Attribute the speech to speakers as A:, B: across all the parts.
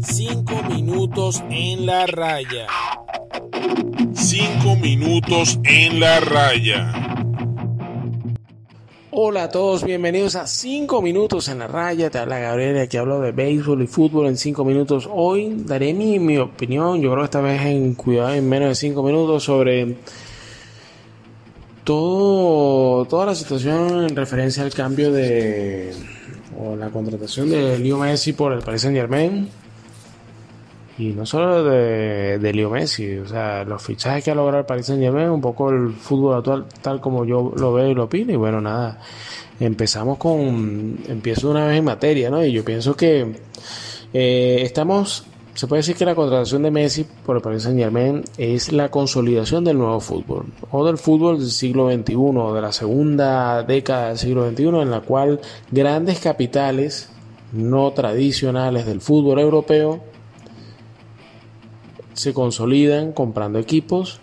A: Cinco minutos en la raya. Cinco minutos en la raya.
B: Hola a todos, bienvenidos a 5 minutos en la raya. Te habla Gabriel, aquí hablo de béisbol y fútbol en 5 minutos. Hoy daré mi, mi opinión, yo creo que esta vez en cuidado en menos de 5 minutos sobre todo, toda la situación en referencia al cambio de o la contratación de Leo Messi por el Paris Saint Germain y no solo de, de Leo Messi, o sea, los fichajes que ha logrado el Paris Saint Germain, un poco el fútbol actual, tal como yo lo veo y lo opino. Y bueno, nada, empezamos con. Empiezo una vez en materia, ¿no? Y yo pienso que eh, estamos. Se puede decir que la contratación de Messi por el Paris Saint Germain es la consolidación del nuevo fútbol, o del fútbol del siglo XXI, o de la segunda década del siglo XXI, en la cual grandes capitales no tradicionales del fútbol europeo se consolidan comprando equipos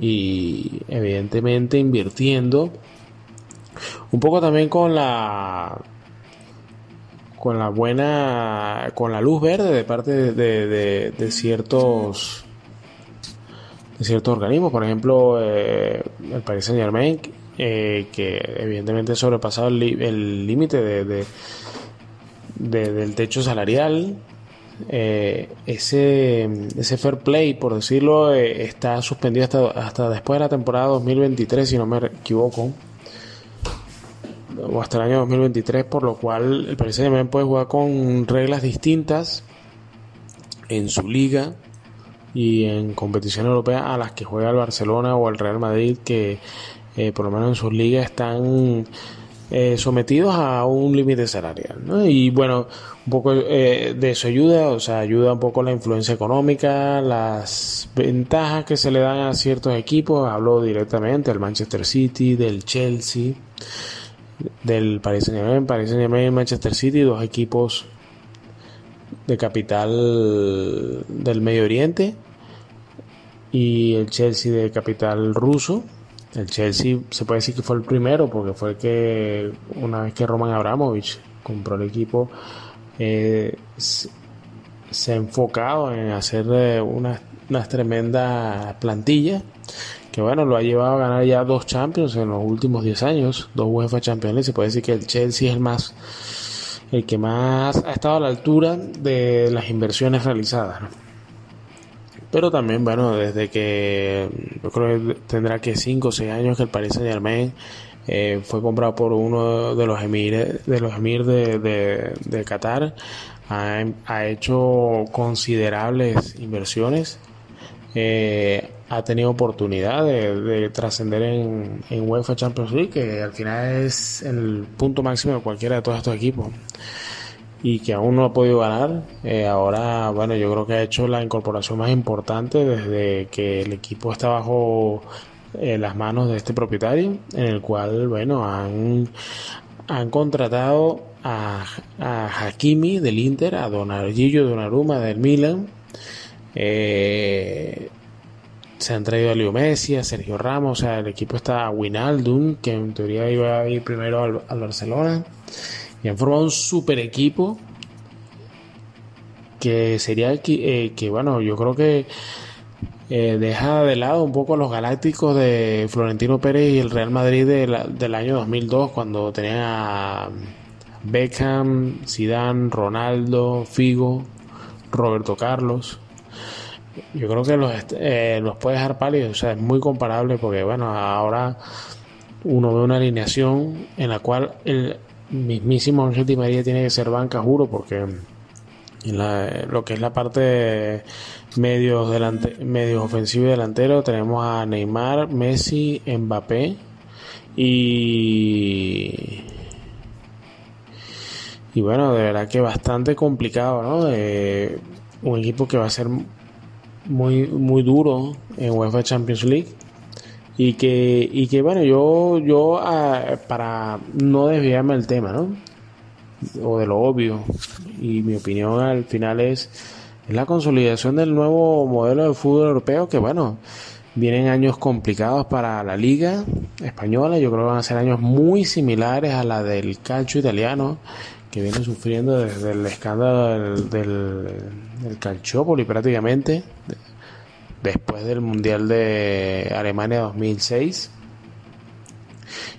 B: y evidentemente invirtiendo. Un poco también con la con la buena con la luz verde de parte de, de, ciertos de ciertos organismos. Por ejemplo eh, el Paris Saint Germain eh, que evidentemente ha sobrepasado el límite de, del techo salarial eh, ese, ese fair play, por decirlo, eh, está suspendido hasta, hasta después de la temporada 2023, si no me equivoco, o hasta el año 2023, por lo cual el Paris Saint-Germain puede jugar con reglas distintas en su liga y en competición europea a las que juega el Barcelona o el Real Madrid, que eh, por lo menos en sus ligas están eh, sometidos a un límite salarial. Y bueno, un poco eh, de eso ayuda, o sea, ayuda un poco la influencia económica, las ventajas que se le dan a ciertos equipos. Hablo directamente del Manchester City, del Chelsea, del Paris Saint-Germain, Paris Saint-Germain y Manchester City, dos equipos de capital del Medio Oriente. Y el Chelsea de capital ruso. El Chelsea se puede decir que fue el primero porque fue el que una vez que Roman Abramovich compró el equipo eh, se, ha enfocado en hacer eh, unas, unas tremendas plantillas que bueno, lo ha llevado a ganar ya dos Champions en los últimos 10 años, dos UEFA Champions se puede decir que el Chelsea es el más el que más ha estado a la altura de las inversiones realizadas. Pero también, bueno, desde que yo creo que tendrá que 5 o 6 años que el Paris Saint Germain eh, fue comprado por uno de los emires de los emir de, de, Qatar, ha, ha, hecho considerables inversiones, eh, ha tenido oportunidad de, de trascender en, en UEFA Champions League, que al final es el punto máximo de cualquiera de todos estos equipos y que aún no ha podido ganar. Eh, ahora, bueno, yo creo que ha hecho la incorporación más importante desde que el equipo está bajo eh, las manos de este propietario, en el cual, bueno, han, han contratado a, a Hakimi del Inter, a Donargillo Donnarumma del Milan. Eh, se han traído a Leo Messi, a Sergio Ramos, o sea, el equipo está a Winaldum, que en teoría iba a ir primero al, al Barcelona y han formado un super equipo que sería eh, que, bueno, yo creo que eh, deja de lado un poco a los galácticos de Florentino Pérez y el Real Madrid del año 2002 cuando tenían a Beckham, Zidane, Ronaldo, Figo, Roberto Carlos. Yo creo que los, eh, los puede dejar pálidos, o sea, es muy comparable porque bueno, ahora uno ve una alineación en la cual el, mismísimo Ángel Di María tiene que ser banca, juro, porque en la, lo que es la parte medios, delante, medios ofensivo y delantero tenemos a Neymar, Messi, Mbappé y y bueno, de verdad que bastante complicado, ¿no? Un equipo que va a ser muy muy duro en UEFA Champions League. Y que, y que bueno, yo, yo ah, para no desviarme del tema, ¿no? O de lo obvio, y mi opinión al final es, es la consolidación del nuevo modelo de fútbol europeo que bueno, vienen años complicados para la liga española, yo creo que van a ser años muy similares a la del calcio italiano, que viene sufriendo desde el escándalo del, del, Calciopoli prácticamente, después del Mundial de Alemania 2006,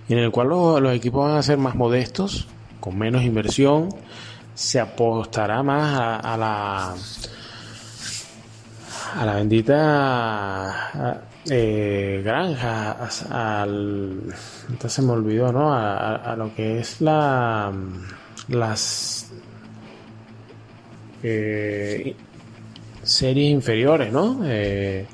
B: y en el cual los, equipos van a ser más modestos, con menos inversión, se apostará más a, la a la bendita eh, granja, al, se me olvidó, ¿no? A, lo que es la las eh, series inferiores, ¿no? Eh,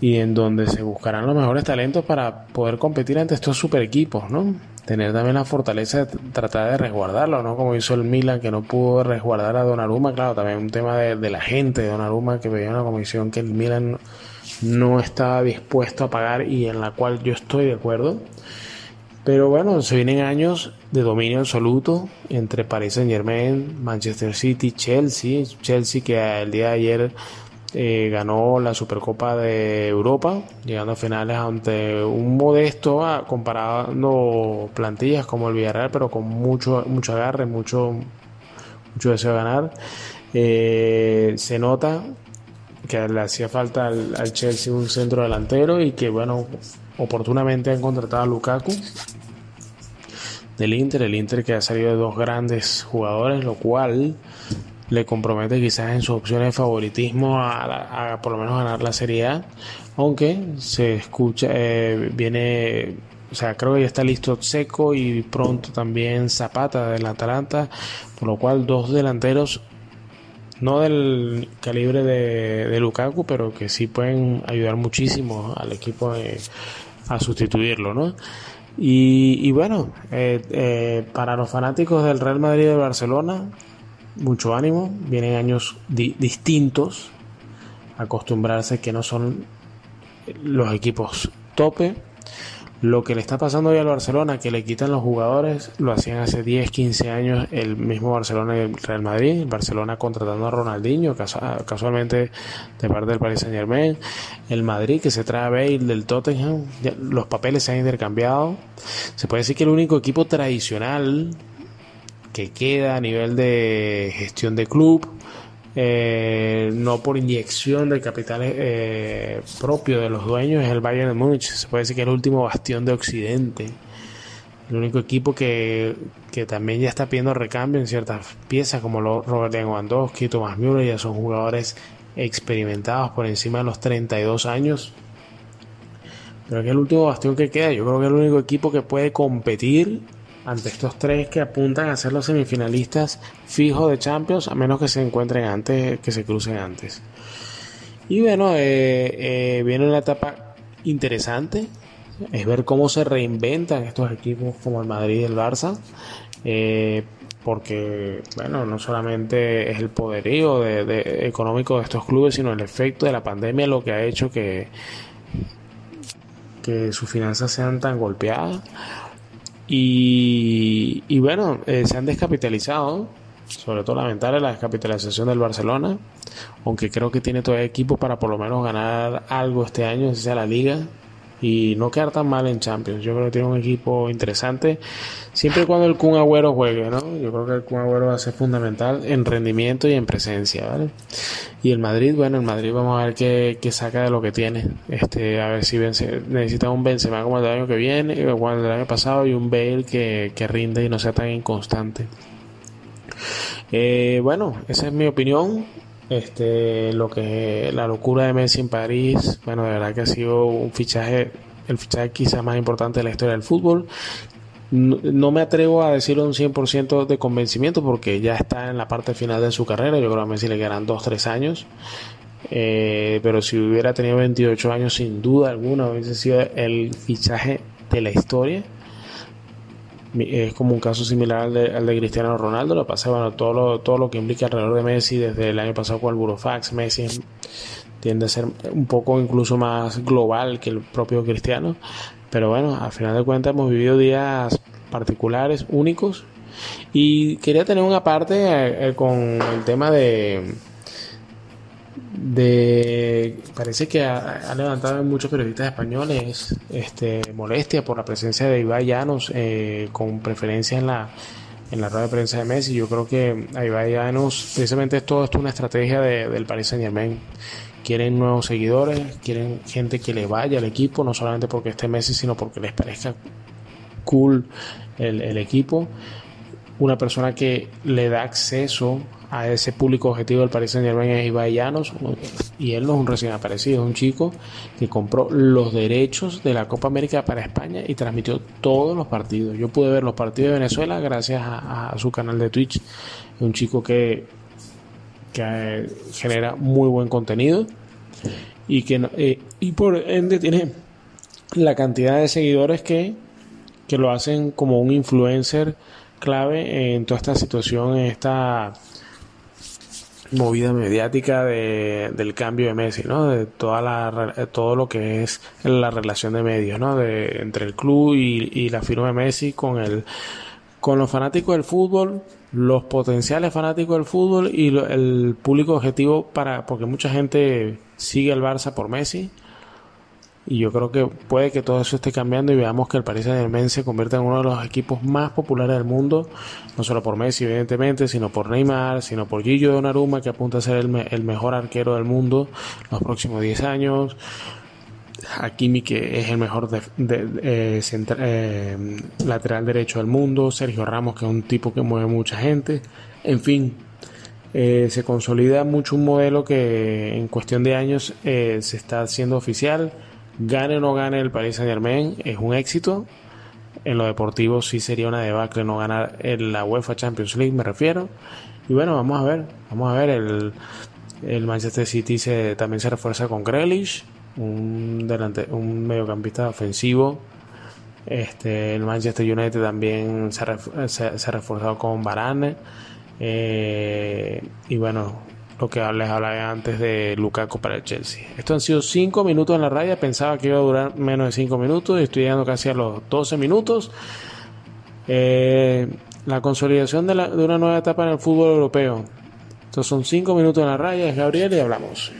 B: y en donde se buscarán los mejores talentos para poder competir ante estos super equipos, ¿no? Tener también la fortaleza de tratar de resguardarlo, ¿no? Como hizo el Milan que no pudo resguardar a Donnarumma, claro, también un tema de, la gente de Donnarumma que veía una comisión que el Milan no estaba dispuesto a pagar y en la cual yo estoy de acuerdo. Pero bueno, se vienen años de dominio absoluto entre Paris Saint Germain, Manchester City, Chelsea. Chelsea que el día de ayer eh, ganó la Supercopa de Europa, llegando a finales ante un modesto, ah, comparando plantillas como el Villarreal, pero con mucho, mucho agarre, mucho, mucho deseo de ganar. Eh, se nota que le hacía falta al, al, Chelsea un centro delantero y que, bueno, oportunamente han contratado a Lukaku del Inter, el Inter que ha salido de dos grandes jugadores, lo cual le compromete quizás en sus opciones de favoritismo a, por lo menos ganar la Serie A, aunque se escucha, eh, viene, o sea, creo que ya está listo Seco y pronto también Zapata del Atalanta, por lo cual dos delanteros no del calibre de, de Lukaku, pero que sí pueden ayudar muchísimo al equipo a sustituirlo, ¿no? Y, bueno, eh, eh, para los fanáticos del Real Madrid y de Barcelona, mucho ánimo. Vienen años distintos. Acostumbrarse que no son los equipos tope. Lo que le está pasando hoy al Barcelona, que le quitan los jugadores, lo hacían hace 10, 15 años el mismo Barcelona y el Real Madrid. El Barcelona contratando a Ronaldinho, casualmente de parte del Paris Saint Germain. El Madrid que se trae a Bale del Tottenham. los papeles se han intercambiado. Se puede decir que el único equipo tradicional que queda a nivel de gestión de club eh, no por inyección de capital eh, propio de los dueños, es el Bayern de Múnich. Se puede decir que es el último bastión de Occidente. El único equipo que, también ya está pidiendo recambio en ciertas piezas, como Robert Lewandowski, Thomas Müller, ya son jugadores experimentados por encima de los 32 años. Pero que el último bastión que queda. Yo creo que es el único equipo que puede competir ante estos tres que apuntan a ser los semifinalistas fijos de Champions, a menos que se encuentren antes, que se crucen antes. Y bueno, eh, eh, viene una etapa interesante, es ver cómo se reinventan estos equipos como el Madrid y el Barça. Eh, porque bueno, no solamente es el poderío de, económico de estos clubes, sino el efecto de la pandemia lo que ha hecho que, que sus finanzas sean tan golpeadas y, bueno, eh, se han descapitalizado, sobre todo lamentable la descapitalización del Barcelona, aunque creo que tiene el equipo para por lo menos ganar algo este año, sea la liga, y no quedar tan mal en Champions. Yo creo que tiene un equipo interesante, siempre y cuando el Kun Agüero juegue, ¿no? Yo creo que el Kun Agüero va a ser fundamental en rendimiento y en presencia, ¿vale? Y el Madrid, bueno, el Madrid vamos a ver qué, qué saca de lo que tiene. Este, a ver si vence, necesita un Benzema como el del año que viene, o el del año pasado, y un Bale que, que rinde y no sea tan inconstante. Eh, bueno, esa es mi opinión. Este, lo que la locura de Messi en París, bueno, de verdad que ha sido un fichaje, el fichaje quizás más importante de la historia del fútbol. No, me atrevo a decirlo un 100% de convencimiento porque ya está en la parte final de su carrera. Yo creo que a Messi le quedan 2-3 años. Eh, pero si hubiera tenido 28 años, sin duda alguna, hubiese sido el fichaje de la historia es como un caso similar al de, al de Cristiano Ronaldo. Lo pasa, bueno, todo lo, todo lo que implica alrededor de Messi desde el año pasado con el Burofax, Messi tiende a ser un poco incluso más global que el propio Cristiano. Pero bueno, al final de cuentas hemos vivido días particulares, únicos. Y quería tener una parte eh, con el tema de de parece que ha, levantado muchos periodistas españoles este molestia por la presencia de Ibai Llanos eh, con preferencia en la en la rueda de prensa de Messi. Yo creo que ahí va precisamente todo esto es una estrategia del Paris Saint Germain. Quieren nuevos seguidores, quieren gente que le vaya al equipo, no solamente porque esté Messi, sino porque les parezca cool el, el equipo. Una persona que le da acceso a ese público objetivo del Paris Saint Germain es Ibai y él no es un recién aparecido, es un chico que compró los derechos de la Copa América para España y transmitió todos los partidos. Yo pude ver los partidos de Venezuela gracias a, su canal de Twitch. Un chico que, que eh, genera muy buen contenido y que eh, y por ende tiene la cantidad de seguidores que, que lo hacen como un influencer clave en toda esta situación, en esta movida mediática de, del cambio de Messi, ¿no? De toda la, todo lo que es la relación de medios, ¿no? De, entre el club y, y la firma de Messi con el, con los fanáticos del fútbol, los potenciales fanáticos del fútbol y el público objetivo para, porque mucha gente sigue al Barça por Messi y yo creo que puede que todo eso esté cambiando y veamos que el Paris Saint-Germain se convierta en uno de los equipos más populares del mundo, no solo por Messi, evidentemente, sino por Neymar, sino por Gillo Donnarumma, que apunta a ser el, el mejor arquero del mundo los próximos 10 años. Hakimi, que es el mejor de, eh, eh, lateral derecho del mundo. Sergio Ramos, que es un tipo que mueve mucha gente. En fin, eh, se consolida mucho un modelo que en cuestión de años se está haciendo oficial Gane o no gane el Paris Saint Germain, es un éxito. En lo deportivo sí sería una debacle no ganar en la UEFA Champions League, me refiero. Y bueno, vamos a ver, vamos a ver, el, el Manchester City se, también se refuerza con Grealish, un, delante, un mediocampista ofensivo. Este, el Manchester United también se ha, se, reforzado con Varane. Eh, y bueno, lo que les hablaba antes de Lukaku para el Chelsea. Esto han sido 5 minutos en la raya, pensaba que iba a durar menos de 5 minutos y estoy llegando casi a los 12 minutos. Eh, la consolidación de, la, de, una nueva etapa en el fútbol europeo. Estos son 5 minutos en la raya, es Gabriel y hablamos.